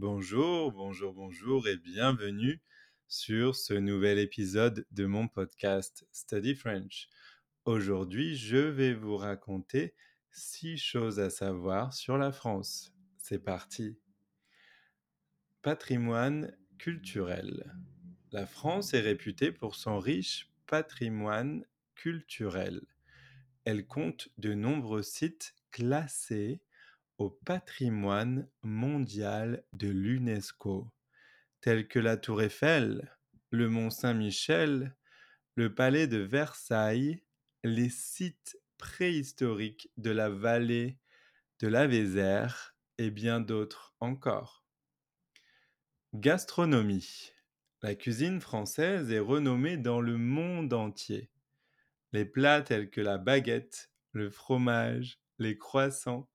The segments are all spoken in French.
Bonjour, bonjour, bonjour et bienvenue sur ce nouvel épisode de mon podcast Study French. Aujourd'hui, je vais vous raconter six choses à savoir sur la France. C'est parti. Patrimoine culturel. La France est réputée pour son riche patrimoine culturel. Elle compte de nombreux sites classés au patrimoine mondial de l'UNESCO, tels que la Tour Eiffel, le Mont Saint-Michel, le Palais de Versailles, les sites préhistoriques de la vallée de la Vézère et bien d'autres encore. Gastronomie. La cuisine française est renommée dans le monde entier. Les plats tels que la baguette, le fromage, les croissants,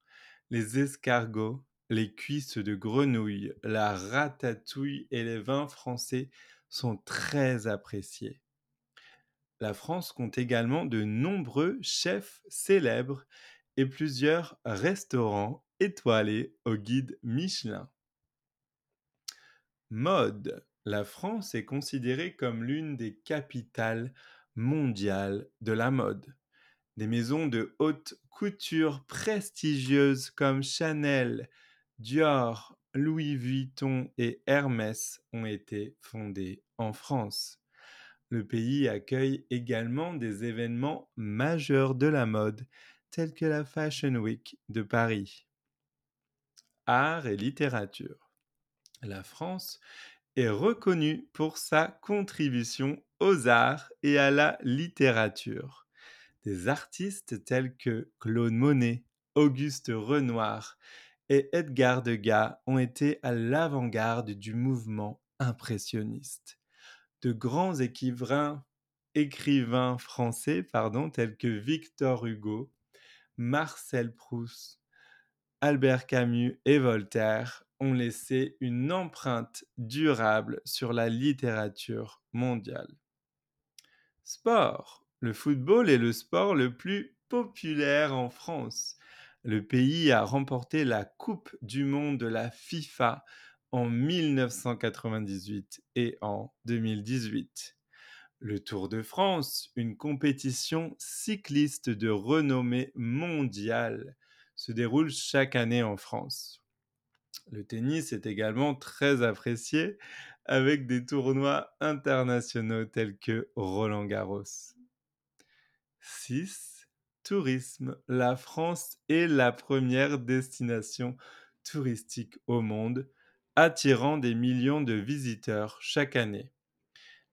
les escargots, les cuisses de grenouille, la ratatouille et les vins français sont très appréciés. La France compte également de nombreux chefs célèbres et plusieurs restaurants étoilés au guide Michelin. Mode. La France est considérée comme l'une des capitales mondiales de la mode. Des maisons de haute couture prestigieuses comme Chanel, Dior, Louis Vuitton et Hermès ont été fondées en France. Le pays accueille également des événements majeurs de la mode tels que la Fashion Week de Paris. Art et littérature. La France est reconnue pour sa contribution aux arts et à la littérature des artistes tels que Claude Monet, Auguste Renoir et Edgar Degas ont été à l'avant-garde du mouvement impressionniste. De grands écrivains, français pardon, tels que Victor Hugo, Marcel Proust, Albert Camus et Voltaire ont laissé une empreinte durable sur la littérature mondiale. Sport. Le football est le sport le plus populaire en France. Le pays a remporté la Coupe du monde de la FIFA en 1998 et en 2018. Le Tour de France, une compétition cycliste de renommée mondiale, se déroule chaque année en France. Le tennis est également très apprécié avec des tournois internationaux tels que Roland Garros. 6. Tourisme. La France est la première destination touristique au monde, attirant des millions de visiteurs chaque année.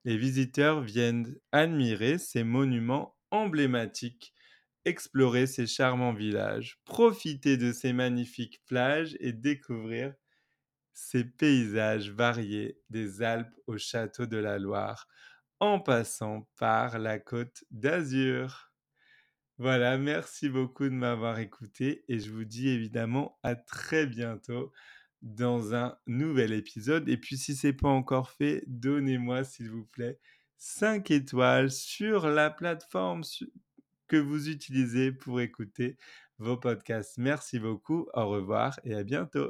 Les visiteurs viennent admirer ces monuments emblématiques, explorer ces charmants villages, profiter de ces magnifiques plages et découvrir ces paysages variés des Alpes au château de la Loire, en passant par la côte d'Azur. Voilà, merci beaucoup de m'avoir écouté et je vous dis évidemment à très bientôt dans un nouvel épisode. Et puis si ce n'est pas encore fait, donnez-moi s'il vous plaît 5 étoiles sur la plateforme que vous utilisez pour écouter vos podcasts. Merci beaucoup, au revoir et à bientôt.